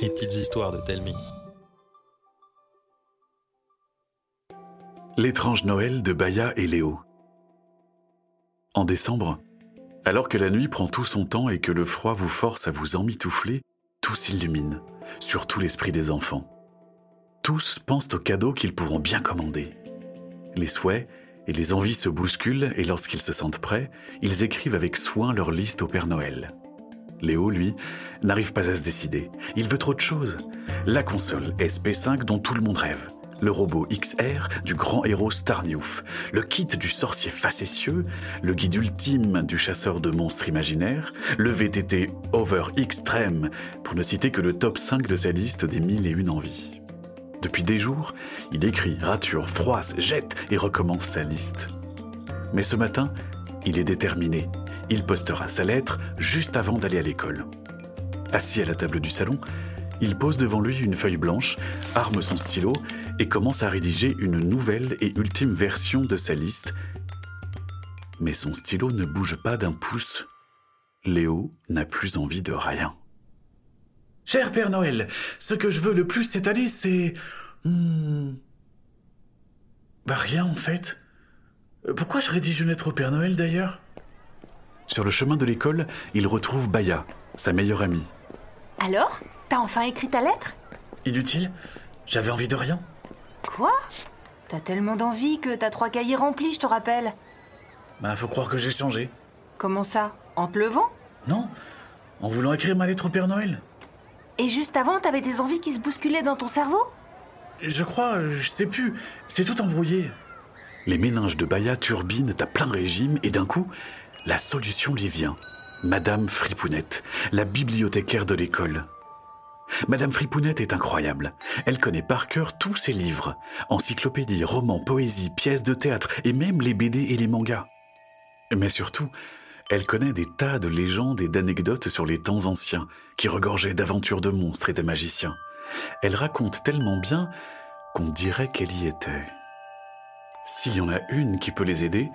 Les petites histoires de Telmi. L'étrange Noël de Baya et Léo. En décembre, alors que la nuit prend tout son temps et que le froid vous force à vous emmitoufler, tout s'illumine, surtout l'esprit des enfants. Tous pensent aux cadeaux qu'ils pourront bien commander. Les souhaits et les envies se bousculent et lorsqu'ils se sentent prêts, ils écrivent avec soin leur liste au Père Noël. Léo, lui, n'arrive pas à se décider. Il veut trop de choses. La console SP5 dont tout le monde rêve. Le robot XR du grand héros Starniouf. Le kit du sorcier facétieux. Le guide ultime du chasseur de monstres imaginaires. Le VTT Over Extreme, pour ne citer que le top 5 de sa liste des mille et une envies. Depuis des jours, il écrit, rature, froisse, jette et recommence sa liste. Mais ce matin, il est déterminé. Il postera sa lettre juste avant d'aller à l'école. Assis à la table du salon, il pose devant lui une feuille blanche, arme son stylo et commence à rédiger une nouvelle et ultime version de sa liste. Mais son stylo ne bouge pas d'un pouce. Léo n'a plus envie de rien. Cher Père Noël, ce que je veux le plus cette année, c'est... Hmm, bah rien en fait. Pourquoi je rédige une lettre au Père Noël d'ailleurs? Sur le chemin de l'école, il retrouve Baya, sa meilleure amie. Alors T'as enfin écrit ta lettre? Inutile, j'avais envie de rien. Quoi? T'as tellement d'envie que t'as trois cahiers remplis, je te rappelle. Bah faut croire que j'ai changé. Comment ça? En te levant? Non, en voulant écrire ma lettre au Père Noël. Et juste avant, t'avais des envies qui se bousculaient dans ton cerveau? Je crois, je sais plus, c'est tout embrouillé. Les méninges de Baya turbinent à plein régime et d'un coup, la solution lui vient. Madame Fripounette, la bibliothécaire de l'école. Madame Fripounette est incroyable. Elle connaît par cœur tous ses livres. Encyclopédies, romans, poésies, pièces de théâtre et même les BD et les mangas. Mais surtout, elle connaît des tas de légendes et d'anecdotes sur les temps anciens, qui regorgeaient d'aventures de monstres et de magiciens. Elle raconte tellement bien qu'on dirait qu'elle y était. S'il y en a une qui peut les aider,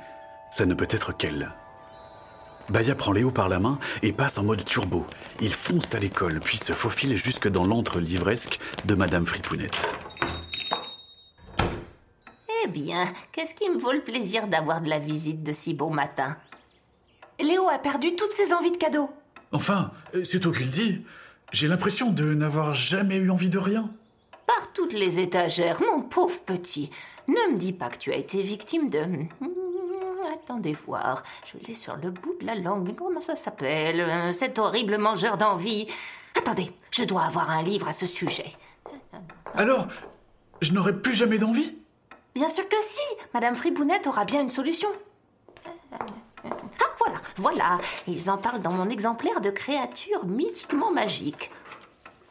ça ne peut être qu'elle. Baya prend Léo par la main et passe en mode turbo. Ils foncent à l'école, puis se faufilent jusque dans l'antre livresque de Madame Fripounette. Eh bien, qu'est-ce qui me vaut le plaisir d'avoir de la visite de si beau matin? Léo a perdu toutes ses envies de cadeaux. Enfin, euh, c'est toi qui le dis. J'ai l'impression de n'avoir jamais eu envie de rien. Par toutes les étagères, mon pauvre petit. Ne me dis pas que tu as été victime de... Attendez voir, je l'ai sur le bout de la langue, mais comment ça s'appelle euh, Cet horrible mangeur d'envie? Attendez, je dois avoir un livre à ce sujet. Alors, je n'aurai plus jamais d'envie? Bien sûr que si Madame Fribounette aura bien une solution. Ah, voilà, voilà. Ils en parlent dans mon exemplaire de créatures mythiquement magiques.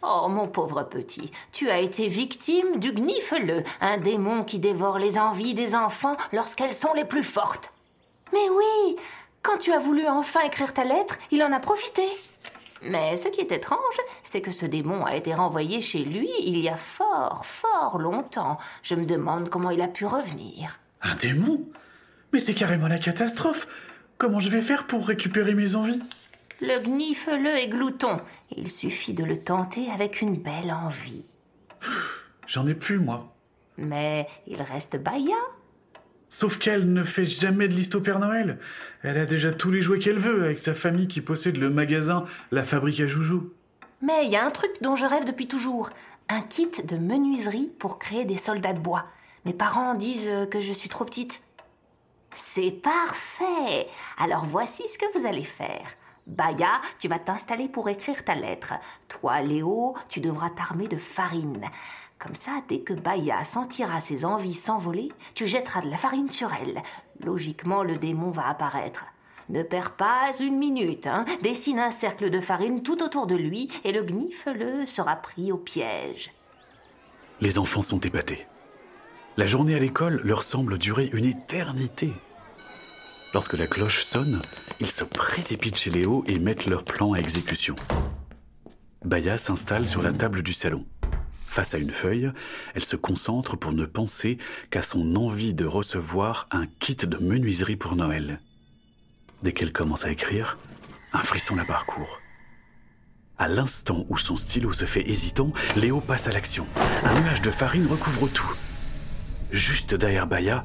Oh, mon pauvre petit, tu as été victime du Gnifeleux, un démon qui dévore les envies des enfants lorsqu'elles sont les plus fortes. Mais oui Quand tu as voulu enfin écrire ta lettre, il en a profité. Mais ce qui est étrange, c'est que ce démon a été renvoyé chez lui il y a fort, fort longtemps. Je me demande comment il a pu revenir. Un démon? Mais c'est carrément la catastrophe Comment je vais faire pour récupérer mes envies? Le gnifeleux est glouton. Il suffit de le tenter avec une belle envie. J'en ai plus, moi. Mais il reste Baya. Sauf qu'elle ne fait jamais de liste au Père Noël. Elle a déjà tous les jouets qu'elle veut avec sa famille qui possède le magasin La Fabrique à Joujou. Mais il y a un truc dont je rêve depuis toujours. Un kit de menuiserie pour créer des soldats de bois. Mes parents disent que je suis trop petite. C'est parfait. Alors voici ce que vous allez faire. Baya, tu vas t'installer pour écrire ta lettre. Toi, Léo, tu devras t'armer de farine. Comme ça, dès que Baya sentira ses envies s'envoler, tu jetteras de la farine sur elle. Logiquement, le démon va apparaître. Ne perds pas une minute, hein. Dessine un cercle de farine tout autour de lui et le gnifeleux sera pris au piège. Les enfants sont épatés. La journée à l'école leur semble durer une éternité. Lorsque la cloche sonne, ils se précipitent chez Léo et mettent leur plan à exécution. Baya s'installe sur la table du salon. Face à une feuille, elle se concentre pour ne penser qu'à son envie de recevoir un kit de menuiserie pour Noël. Dès qu'elle commence à écrire, un frisson la parcourt. À l'instant où son stylo se fait hésitant, Léo passe à l'action. Un nuage de farine recouvre tout. Juste derrière Baya,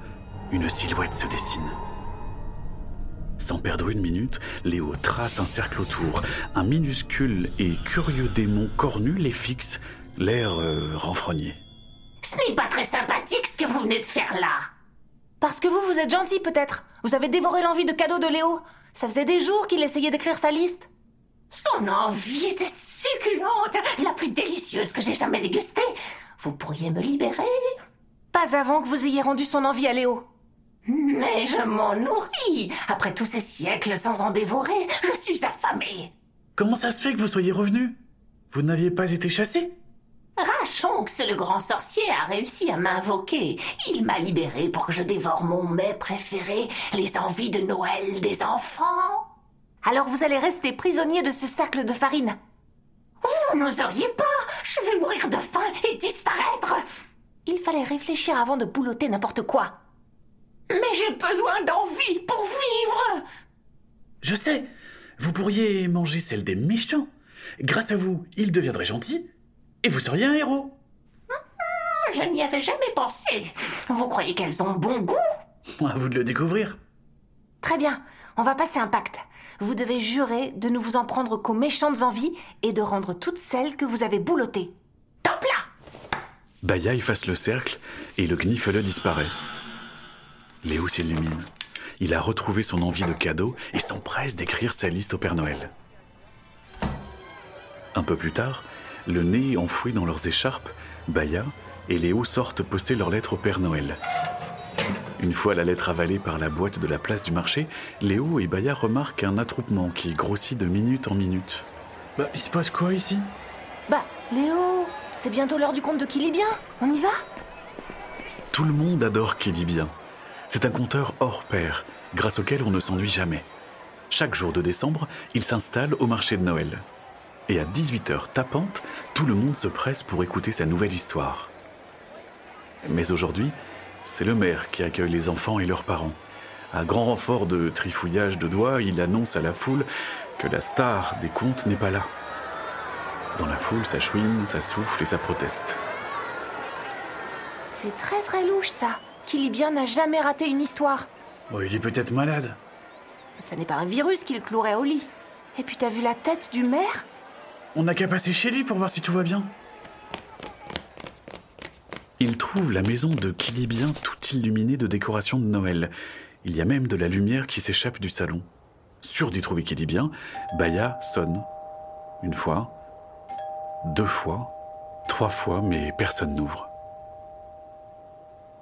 une silhouette se dessine. Sans perdre une minute, Léo trace un cercle autour. Un minuscule et curieux démon cornu les fixe, l'air euh, renfrogné. Ce n'est pas très sympathique ce que vous venez de faire là. Parce que vous, vous êtes gentil peut-être. Vous avez dévoré l'envie de cadeau de Léo. Ça faisait des jours qu'il essayait d'écrire sa liste. Son envie était succulente, la plus délicieuse que j'ai jamais dégustée. Vous pourriez me libérer? Pas avant que vous ayez rendu son envie à Léo. Mais je m'en nourris. Après tous ces siècles sans en dévorer, je suis affamée. Comment ça se fait que vous soyez revenu? Vous n'aviez pas été chassé? Rachonx, le grand sorcier, a réussi à m'invoquer. Il m'a libéré pour que je dévore mon mets préféré, les envies de Noël des enfants. Alors vous allez rester prisonnier de ce cercle de farine? Vous n'oseriez pas? Je vais mourir de faim et disparaître Il fallait réfléchir avant de boulotter n'importe quoi. Mais j'ai besoin d'envie pour vivre Je sais Vous pourriez manger celle des méchants. Grâce à vous, ils deviendraient gentils et vous seriez un héros. Je n'y avais jamais pensé. Vous croyez qu'elles ont bon goût? À vous de le découvrir. Très bien, on va passer un pacte. Vous devez jurer de ne vous en prendre qu'aux méchantes envies et de rendre toutes celles que vous avez boulottées. Top là Baya efface le cercle et le gnifle disparaît. Léo s'illumine. Il a retrouvé son envie de cadeau et s'empresse d'écrire sa liste au Père Noël. Un peu plus tard, le nez enfoui dans leurs écharpes, Baya et Léo sortent poster leur lettre au Père Noël. Une fois la lettre avalée par la boîte de la place du marché, Léo et Baya remarquent un attroupement qui grossit de minute en minute. Bah, il se passe quoi ici? Bah, Léo, c'est bientôt l'heure du conte de Kilibien. On y va? Tout le monde adore Kilibien. C'est un conteur hors pair, grâce auquel on ne s'ennuie jamais. Chaque jour de décembre, il s'installe au marché de Noël. Et à 18h tapante, tout le monde se presse pour écouter sa nouvelle histoire. Mais aujourd'hui, c'est le maire qui accueille les enfants et leurs parents. À grand renfort de trifouillage de doigts, il annonce à la foule que la star des contes n'est pas là. Dans la foule, ça chouine, ça souffle et ça proteste. C'est très très louche ça. Kilibien n'a jamais raté une histoire. Bon, il est peut-être malade. Ça n'est pas un virus qui le clouerait au lit. Et puis t'as vu la tête du maire? On n'a qu'à passer chez lui pour voir si tout va bien. Il trouve la maison de Kilibien toute illuminée de décorations de Noël. Il y a même de la lumière qui s'échappe du salon. Sûr d'y trouver Kilibien, Baya sonne. Une fois, deux fois, trois fois, mais personne n'ouvre.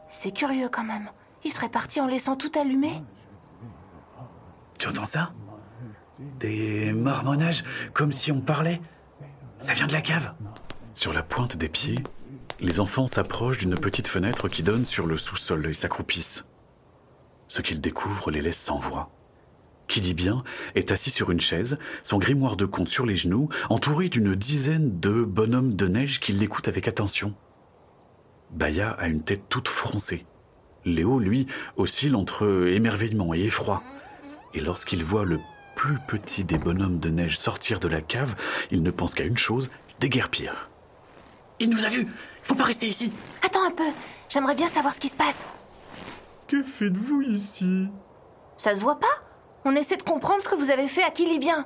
C'est curieux quand même. Il serait parti en laissant tout allumé Tu entends ça? Des marmonnages comme si on parlait. Ça vient de la cave. Sur la pointe des pieds, les enfants s'approchent d'une petite fenêtre qui donne sur le sous-sol et s'accroupissent. Ce qu'ils découvrent les laisse sans voix. Qui dit bien est assis sur une chaise, son grimoire de conte sur les genoux, entouré d'une dizaine de bonhommes de neige qui l'écoutent avec attention. Baya a une tête toute froncée. Léo, lui, oscille entre émerveillement et effroi. Et lorsqu'il voit le plus petit des bonhommes de neige sortir de la cave, il ne pense qu'à une chose, déguerpir. Il nous a vus Faut pas rester ici Attends un peu, j'aimerais bien savoir ce qui se passe. Que faites-vous ici? Ça se voit pas On essaie de comprendre ce que vous avez fait à Kilibien.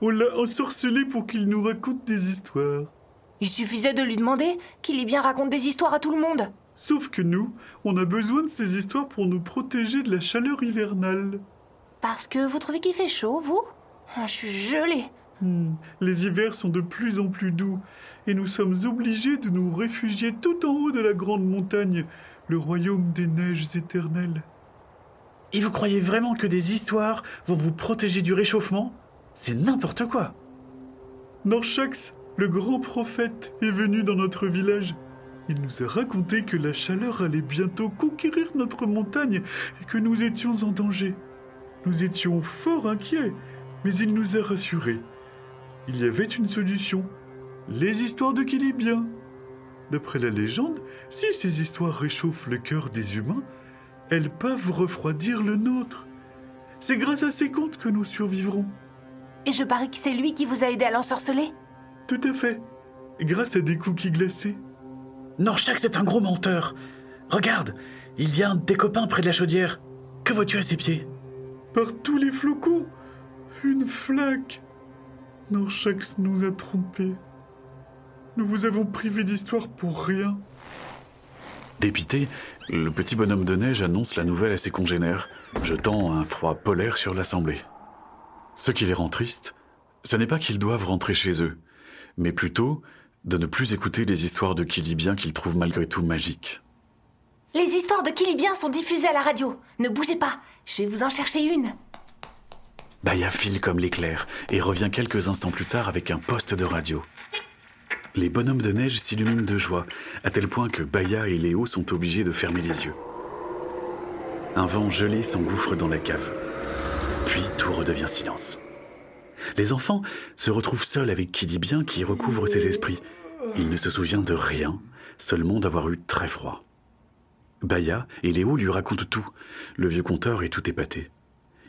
On l'a ensorcelé pour qu'il nous raconte des histoires. Il suffisait de lui demander Kilibien raconte des histoires à tout le monde. Sauf que nous, on a besoin de ces histoires pour nous protéger de la chaleur hivernale. Parce que vous trouvez qu'il fait chaud, vous? Ah, Je suis gelée. Hmm, Les hivers sont de plus en plus doux, et nous sommes obligés de nous réfugier tout en haut de la grande montagne, le royaume des neiges éternelles. Et vous croyez vraiment que des histoires vont vous protéger du réchauffement? C'est n'importe quoi Norchax, le grand prophète, est venu dans notre village. Il nous a raconté que la chaleur allait bientôt conquérir notre montagne et que nous étions en danger. Nous étions fort inquiets, mais il nous a rassurés. Il y avait une solution. Les histoires de Kilibien. D'après la légende, si ces histoires réchauffent le cœur des humains, elles peuvent refroidir le nôtre. C'est grâce à ces contes que nous survivrons. Et je parie que c'est lui qui vous a aidé à l'ensorceler Tout à fait. Grâce à des cookies glacés. Norchax est un gros menteur. Regarde, il y a un des copains près de la chaudière. Que vois-tu à ses pieds? Par tous les flocons Une flaque Norchax nous a trompés. Nous vous avons privé d'histoire pour rien. Dépité, le petit bonhomme de neige annonce la nouvelle à ses congénères, jetant un froid polaire sur l'assemblée. Ce qui les rend tristes, ce n'est pas qu'ils doivent rentrer chez eux, mais plutôt de ne plus écouter les histoires de Kilibien qu'ils trouvent malgré tout magiques. Les histoires de Kilibien sont diffusées à la radio. Ne bougez pas, je vais vous en chercher une. Baya file comme l'éclair et revient quelques instants plus tard avec un poste de radio. Les bonhommes de neige s'illuminent de joie, à tel point que Baya et Léo sont obligés de fermer les yeux. Un vent gelé s'engouffre dans la cave. Puis tout redevient silence. Les enfants se retrouvent seuls avec qui dit bien qui recouvre ses esprits. Il ne se souvient de rien, seulement d'avoir eu très froid. Baya et Léo lui racontent tout. Le vieux conteur est tout épaté.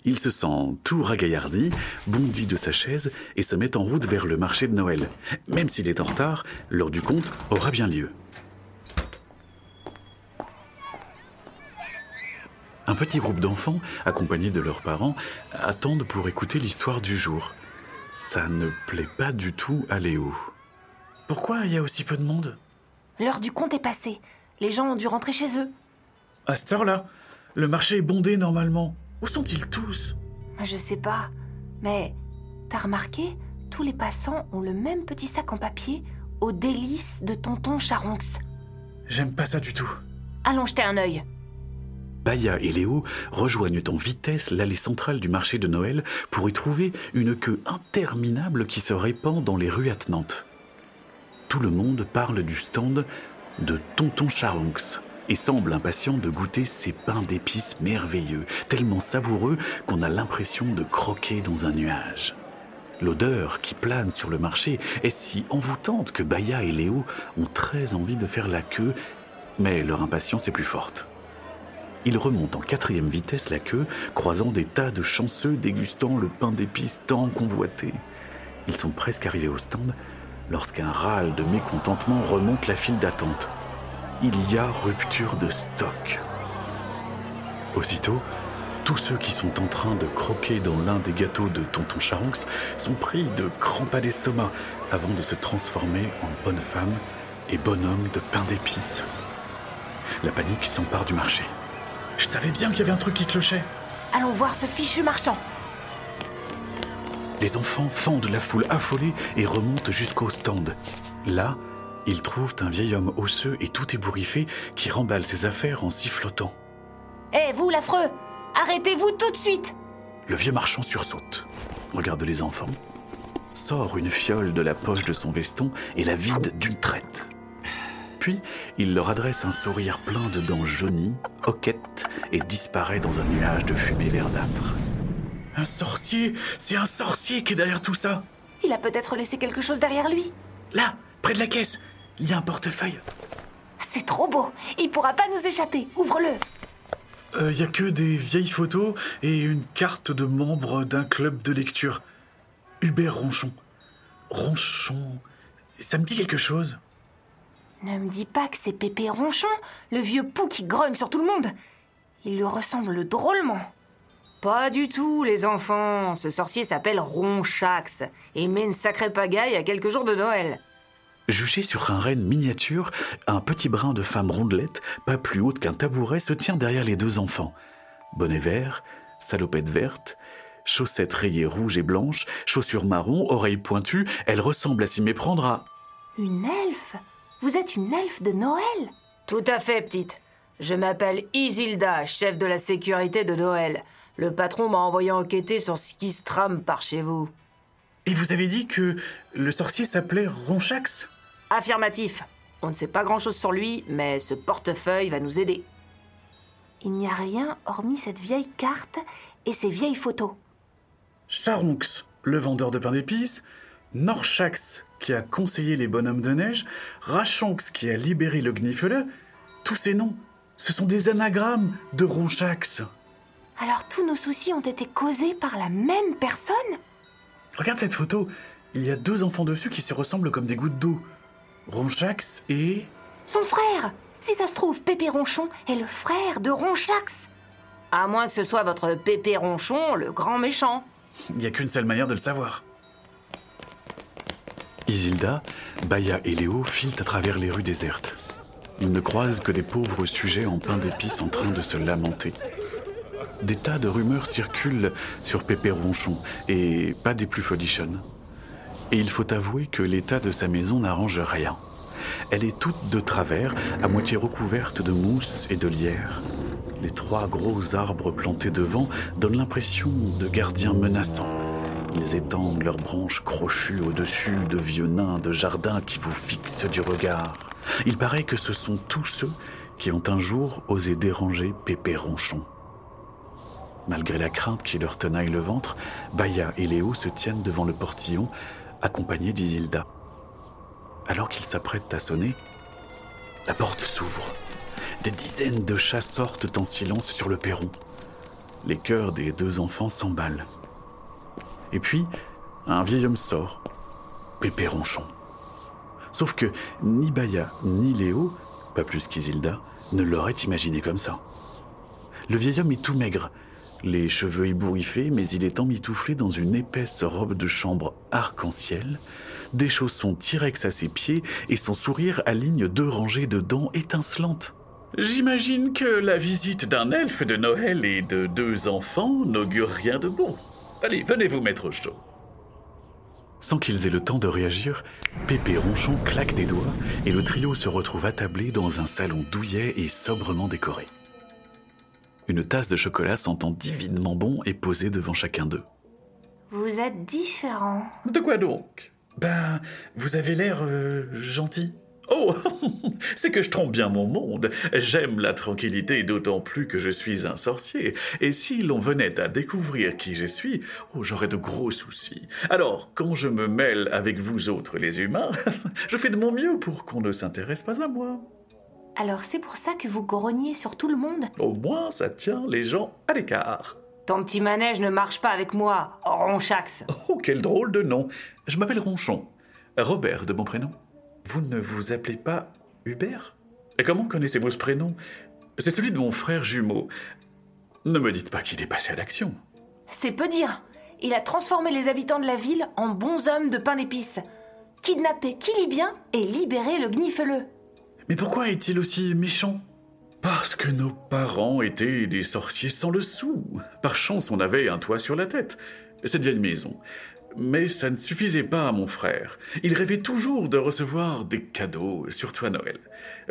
Il se sent tout ragaillardi, bondit de sa chaise et se met en route vers le marché de Noël. Même s'il est en retard, l'heure du compte aura bien lieu. Un petit groupe d'enfants, accompagnés de leurs parents, attendent pour écouter l'histoire du jour. Ça ne plaît pas du tout à Léo. Pourquoi il y a aussi peu de monde? L'heure du compte est passée. Les gens ont dû rentrer chez eux. À cette heure-là, le marché est bondé normalement. Où sont-ils tous? Je sais pas. Mais t'as remarqué Tous les passants ont le même petit sac en papier aux délices de tonton Charonx. J'aime pas ça du tout. Allons jeter un œil. Baya et Léo rejoignent en vitesse l'allée centrale du marché de Noël pour y trouver une queue interminable qui se répand dans les rues attenantes. Tout le monde parle du stand de Tonton Charonx et semble impatient de goûter ces pains d'épices merveilleux, tellement savoureux qu'on a l'impression de croquer dans un nuage. L'odeur qui plane sur le marché est si envoûtante que Baya et Léo ont très envie de faire la queue, mais leur impatience est plus forte. Ils remontent en quatrième vitesse la queue, croisant des tas de chanceux dégustant le pain d'épices tant convoité. Ils sont presque arrivés au stand lorsqu'un râle de mécontentement remonte la file d'attente. Il y a rupture de stock. Aussitôt, tous ceux qui sont en train de croquer dans l'un des gâteaux de Tonton Charonx sont pris de grands pas d'estomac avant de se transformer en bonne femme et bonhomme de pain d'épices. La panique s'empare du marché. Je savais bien qu'il y avait un truc qui clochait. Allons voir ce fichu marchand. Les enfants fendent la foule affolée et remontent jusqu'au stand. Là, ils trouvent un vieil homme osseux et tout ébouriffé qui remballe ses affaires en sifflotant. Hé, vous, l'affreux Arrêtez-vous tout de suite Le vieux marchand sursaute, regarde les enfants, sort une fiole de la poche de son veston et la vide d'une traite. Puis, il leur adresse un sourire plein de dents jaunies, hoquettes, et disparaît dans un nuage de fumée verdâtre. Un sorcier C'est un sorcier qui est derrière tout ça Il a peut-être laissé quelque chose derrière lui. Là, près de la caisse, il y a un portefeuille. C'est trop beau Il pourra pas nous échapper. Ouvre-le Il y a que des vieilles photos et une carte de membre d'un club de lecture. Hubert Ronchon. Ronchon. Ça me dit quelque chose. Ne me dis pas que c'est Pépé Ronchon, le vieux pou qui grogne sur tout le monde. Il lui ressemble drôlement. Pas du tout, les enfants. Ce sorcier s'appelle Ronchax et met une sacrée pagaille à quelques jours de Noël. Juché sur un renne miniature, un petit brin de femme rondelette, pas plus haute qu'un tabouret, se tient derrière les deux enfants. Bonnet vert, salopette verte, chaussettes rayées rouges et blanches, chaussures marron, oreilles pointues, elle ressemble à s'y méprendre à... Une elfe? Vous êtes une elfe de Noël Tout à fait, petite. Je m'appelle Isilda, chef de la sécurité de Noël. Le patron m'a envoyé enquêter sur ce qui se trame par chez vous. Et vous avez dit que le sorcier s'appelait Ronchax? Affirmatif. On ne sait pas grand-chose sur lui, mais ce portefeuille va nous aider. Il n'y a rien hormis cette vieille carte et ces vieilles photos. Charonx, le vendeur de pain d'épices, Norchax, qui a conseillé les bonhommes de neige, Rachonx, qui a libéré le Gnifele, tous ces noms, ce sont des anagrammes de Ronchax. Alors tous nos soucis ont été causés par la même personne? Regarde cette photo. il y a deux enfants dessus qui se ressemblent comme des gouttes d'eau. Ronchax et... Son frère Si ça se trouve, Pépé Ronchon est le frère de Ronchax. À moins que ce soit votre Pépé Ronchon, le grand méchant. Il n'y a qu'une seule manière de le savoir. Isilda, Baya et Léo filent à travers les rues désertes. Ils ne croisent que des pauvres sujets en pain d'épices en train de se lamenter. Des tas de rumeurs circulent sur Pépé Ronchon, et pas des plus folichonnes. Et il faut avouer que l'état de sa maison n'arrange rien. Elle est toute de travers, à moitié recouverte de mousse et de lierre. Les trois gros arbres plantés devant donnent l'impression de gardiens menaçants. Ils étendent leurs branches crochues au-dessus de vieux nains de jardin qui vous fixent du regard. Il paraît que ce sont tous ceux qui ont un jour osé déranger Pépé Ronchon. Malgré la crainte qui leur tenaille le ventre, Baya et Léo se tiennent devant le portillon, accompagnés d'Isilda. Alors qu'ils s'apprêtent à sonner, la porte s'ouvre. Des dizaines de chats sortent en silence sur le perron. Les cœurs des deux enfants s'emballent. Et puis, un vieil homme sort, Pépé Ronchon. Sauf que ni Baya ni Léo, pas plus qu'Isilda, ne l'auraient imaginé comme ça. Le vieil homme est tout maigre, les cheveux ébouriffés, mais il est emmitouflé dans une épaisse robe de chambre arc-en-ciel, des chaussons T-Rex à ses pieds et son sourire aligne deux rangées de dents étincelantes. J'imagine que la visite d'un elfe de Noël et de deux enfants n'augure rien de bon. Allez, venez vous mettre au chaud. Sans qu'ils aient le temps de réagir, Pépé Ronchon claque des doigts et le trio se retrouve attablé dans un salon douillet et sobrement décoré. Une tasse de chocolat sentant divinement bon est posée devant chacun d'eux. Vous êtes différents. De quoi donc? Ben, vous avez l'air euh, gentil. Oh, c'est que je trompe bien mon monde. J'aime la tranquillité, d'autant plus que je suis un sorcier. Et si l'on venait à découvrir qui je suis, oh, j'aurais de gros soucis. Alors, quand je me mêle avec vous autres les humains, je fais de mon mieux pour qu'on ne s'intéresse pas à moi. Alors c'est pour ça que vous grognez sur tout le monde? Au moins, ça tient les gens à l'écart. Ton petit manège ne marche pas avec moi, Ronchax. Oh, quel drôle de nom. Je m'appelle Ronchon. Robert de mon prénom. Vous ne vous appelez pas Hubert? Et comment connaissez-vous ce prénom? C'est celui de mon frère jumeau. Ne me dites pas qu'il est passé à l'action. C'est peu dire. Il a transformé les habitants de la ville en bons hommes de pain d'épices. Kidnappé Kilibien et libéré le Gniffeleux. Mais pourquoi est-il aussi méchant? Parce que nos parents étaient des sorciers sans le sou. Par chance, on avait un toit sur la tête. Cette vieille maison. Mais ça ne suffisait pas à mon frère. Il rêvait toujours de recevoir des cadeaux, surtout à Noël.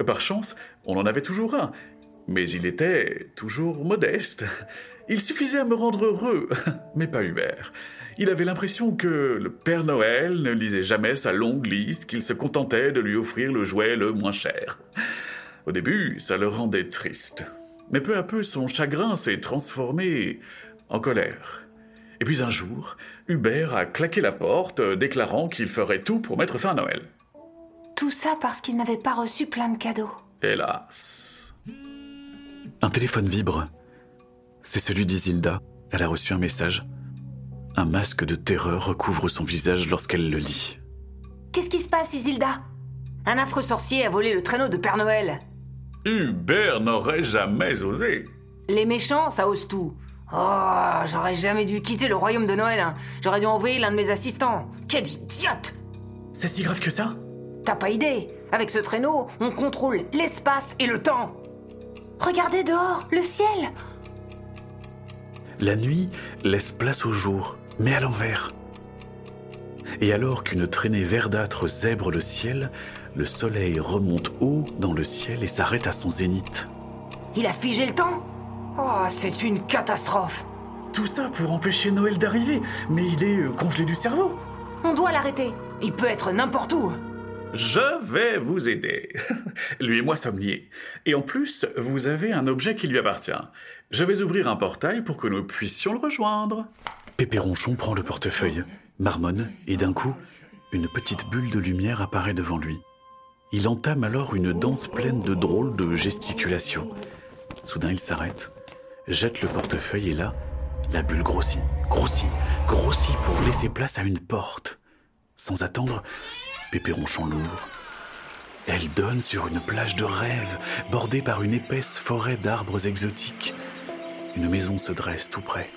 Par chance, on en avait toujours un. Mais il était toujours modeste. Il suffisait à me rendre heureux, mais pas Hubert. Il avait l'impression que le Père Noël ne lisait jamais sa longue liste, qu'il se contentait de lui offrir le jouet le moins cher. Au début, ça le rendait triste. Mais peu à peu, son chagrin s'est transformé en colère. Et puis un jour, Hubert a claqué la porte, déclarant qu'il ferait tout pour mettre fin à Noël. Tout ça parce qu'il n'avait pas reçu plein de cadeaux. Hélas. Un téléphone vibre. C'est celui d'Isilda. Elle a reçu un message. Un masque de terreur recouvre son visage lorsqu'elle le lit. Qu'est-ce qui se passe, Isilda? Un affreux sorcier a volé le traîneau de Père Noël. Hubert n'aurait jamais osé. Les méchants, ça ose tout. Oh, j'aurais jamais dû quitter le royaume de Noël. hein. J'aurais dû envoyer l'un de mes assistants. Quel idiote C'est si grave que ça? T'as pas idée Avec ce traîneau, on contrôle l'espace et le temps. Regardez dehors, le ciel La nuit laisse place au jour, mais à l'envers. Et alors qu'une traînée verdâtre zèbre le ciel, le soleil remonte haut dans le ciel et s'arrête à son zénith. Il a figé le temps Oh, c'est une catastrophe Tout ça pour empêcher Noël d'arriver, mais il est euh, congelé du cerveau. On doit l'arrêter. Il peut être n'importe où. Je vais vous aider. Lui et moi sommes liés. Et en plus, vous avez un objet qui lui appartient. Je vais ouvrir un portail pour que nous puissions le rejoindre. Pépé Ronchon prend le portefeuille, marmonne, et d'un coup, une petite bulle de lumière apparaît devant lui. Il entame alors une danse pleine de drôles de gesticulations. Soudain, il s'arrête, jette le portefeuille et là, la bulle grossit, grossit, grossit pour laisser place à une porte. Sans attendre, Pépé Ronchon l'ouvre. Elle donne sur une plage de rêve, bordée par une épaisse forêt d'arbres exotiques. Une maison se dresse tout près.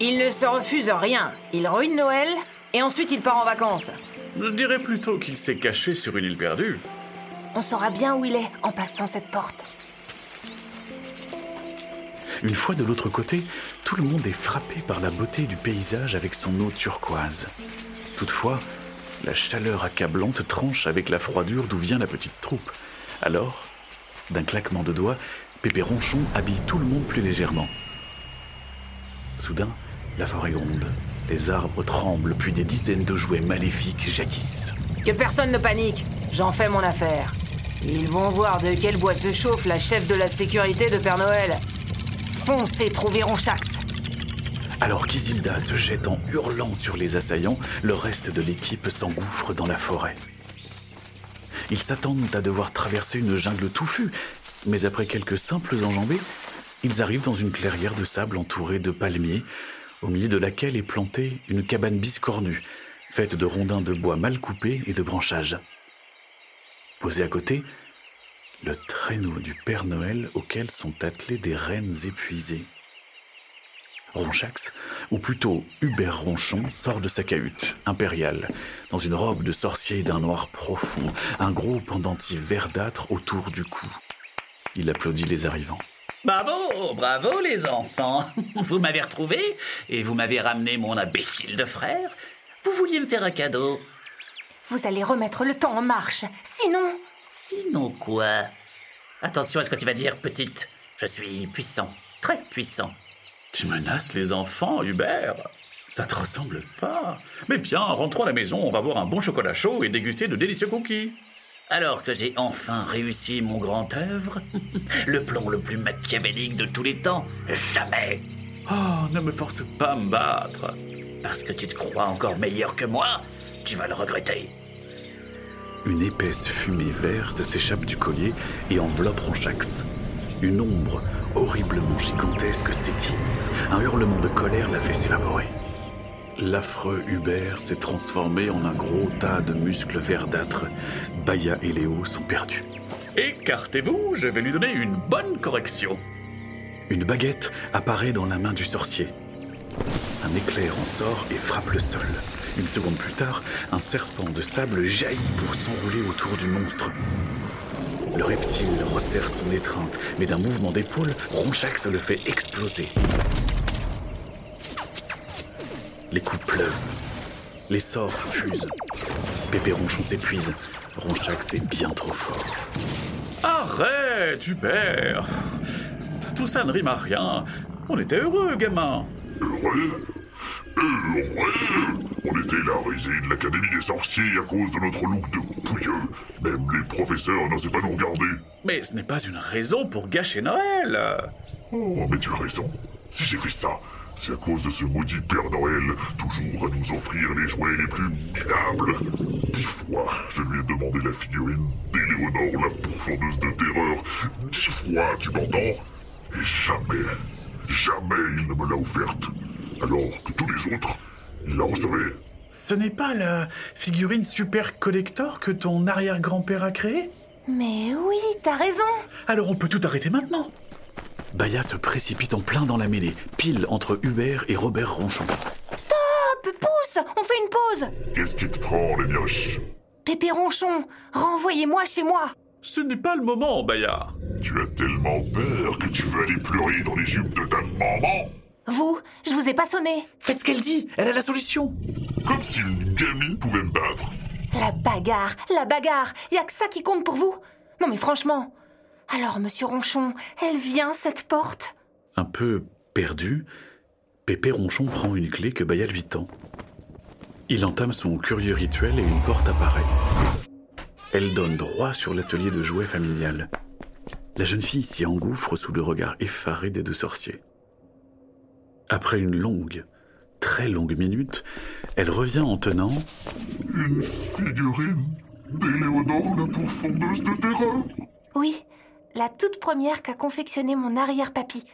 Il ne se refuse rien. Il ruine Noël et ensuite il part en vacances. Je dirais plutôt qu'il s'est caché sur une île perdue. On saura bien où il est en passant cette porte. Une fois de l'autre côté, tout le monde est frappé par la beauté du paysage avec son eau turquoise. Toutefois, la chaleur accablante tranche avec la froidure d'où vient la petite troupe. Alors, d'un claquement de doigts, Pépé Ronchon habille tout le monde plus légèrement. Soudain, la forêt gronde. Les arbres tremblent, puis des dizaines de jouets maléfiques jaillissent. Que personne ne panique. J'en fais mon affaire. Ils vont voir de quel bois se chauffe la chef de la sécurité de Père Noël. Alors qu'Isilda se jette en hurlant sur les assaillants, le reste de l'équipe s'engouffre dans la forêt. Ils s'attendent à devoir traverser une jungle touffue, mais après quelques simples enjambées, ils arrivent dans une clairière de sable entourée de palmiers, au milieu de laquelle est plantée une cabane biscornue, faite de rondins de bois mal coupés et de branchages. Posé à côté, le traîneau du Père Noël auquel sont attelées des reines épuisées. Ronchax, ou plutôt Hubert Ronchon, sort de sa cahute, impériale, dans une robe de sorcier d'un noir profond, un gros pendentif verdâtre autour du cou. Il applaudit les arrivants. Bravo, bravo les enfants. Vous m'avez retrouvé et vous m'avez ramené mon imbécile de frère. Vous vouliez me faire un cadeau. Vous allez remettre le temps en marche. Sinon. Sinon quoi? Attention à ce que tu vas dire, petite. Je suis puissant, très puissant. Tu menaces les enfants, Hubert Ça te ressemble pas. Mais viens, rentrons à la maison, on va boire un bon chocolat chaud et déguster de délicieux cookies. Alors que j'ai enfin réussi mon grand œuvre, le plan le plus machiavélique de tous les temps, jamais. Oh, ne me force pas à me battre. Parce que tu te crois encore meilleur que moi, tu vas le regretter. Une épaisse fumée verte s'échappe du collier et enveloppe Ronchax. Une ombre horriblement gigantesque s'étire. Un hurlement de colère la fait s'évaporer. L'affreux Hubert s'est transformé en un gros tas de muscles verdâtres. Baya et Léo sont perdus. Écartez-vous, je vais lui donner une bonne correction. Une baguette apparaît dans la main du sorcier. Un éclair en sort et frappe le sol. Une seconde plus tard, un serpent de sable jaillit pour s'enrouler autour du monstre. Le reptile resserre son étreinte, mais d'un mouvement d'épaule, Ronchax le fait exploser. Les coups pleuvent. Les sorts fusent. Pépé Ronchon s'épuise. Ronchax est bien trop fort. Arrête, Hubert Tout ça ne rime à rien. On était heureux, gamin. Heureux? Heureux On était la risée de l'Académie des sorciers à cause de notre look de pouilleux. Même les professeurs n'osaient pas nous regarder. Mais ce n'est pas une raison pour gâcher Noël. Oh, mais tu as raison. Si j'ai fait ça, c'est à cause de ce maudit Père Noël, toujours à nous offrir les jouets les plus minables. Dix fois, je lui ai demandé la figurine d'Éléonore, la pourfendeuse de terreur. Dix fois, tu m'entends? Et jamais, jamais il ne me l'a offerte. Alors que tous les autres, il la. Ce n'est pas la figurine super collector que ton arrière-grand-père a créée? Mais oui, t'as raison. Alors on peut tout arrêter maintenant. Baya se précipite en plein dans la mêlée, pile entre Hubert et Robert Ronchon. Stop Pousse On fait une pause Qu'est-ce qui te prend, les mioches? Pépé Ronchon, renvoyez-moi chez moi Ce n'est pas le moment, Baya. Tu as tellement peur que tu veux aller pleurer dans les jupes de ta maman Vous, je vous ai pas sonné. Faites ce qu'elle dit, elle a la solution. Comme si une gamine pouvait me battre. La bagarre, la bagarre, y a que ça qui compte pour vous Non mais franchement. Alors, monsieur Ronchon, elle vient, cette porte? Un peu perdu, Pépé Ronchon prend une clé que Baya lui tend. Il entame son curieux rituel et une porte apparaît. Elle donne droit sur l'atelier de jouets familial. La jeune fille s'y engouffre sous le regard effaré des deux sorciers. Après une longue, très longue minute, elle revient en tenant Une figurine d'Éléonore, la pourfendeuse de terreur Oui, la toute première qu'a confectionné mon arrière-papy.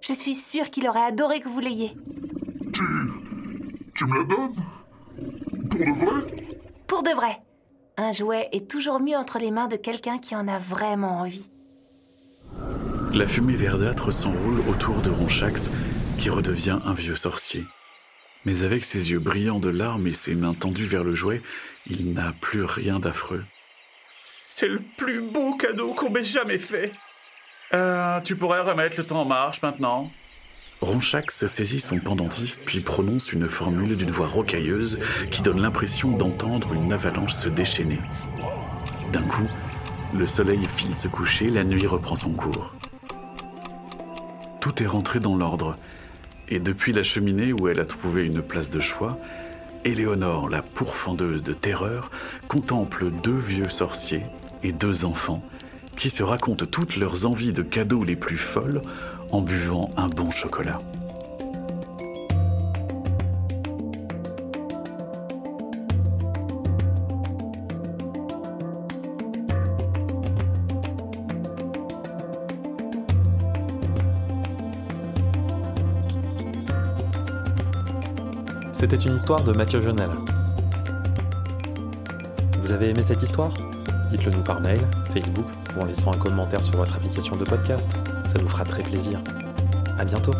Je suis sûre qu'il aurait adoré que vous l'ayez. Tu. Tu me la donnes? Pour de vrai? Pour de vrai. Un jouet est toujours mieux entre les mains de quelqu'un qui en a vraiment envie. La fumée verdâtre s'enroule autour de Ronchax, qui redevient un vieux sorcier. Mais avec ses yeux brillants de larmes et ses mains tendues vers le jouet, il n'a plus rien d'affreux. C'est le plus beau cadeau qu'on m'ait jamais fait. Euh, tu pourrais remettre le temps en marche maintenant Ronchax saisit son pendentif puis prononce une formule d'une voix rocailleuse qui donne l'impression d'entendre une avalanche se déchaîner. D'un coup, le soleil file se coucher, la nuit reprend son cours. Tout est rentré dans l'ordre, et depuis la cheminée où elle a trouvé une place de choix, Éléonore, la pourfendeuse de terreur, contemple deux vieux sorciers et deux enfants qui se racontent toutes leurs envies de cadeaux les plus folles en buvant un bon chocolat. C'était une histoire de Mathieu Jonel. Vous avez aimé cette histoire? Dites-le nous par mail, Facebook ou en laissant un commentaire sur votre application de podcast. Ça nous fera très plaisir. À bientôt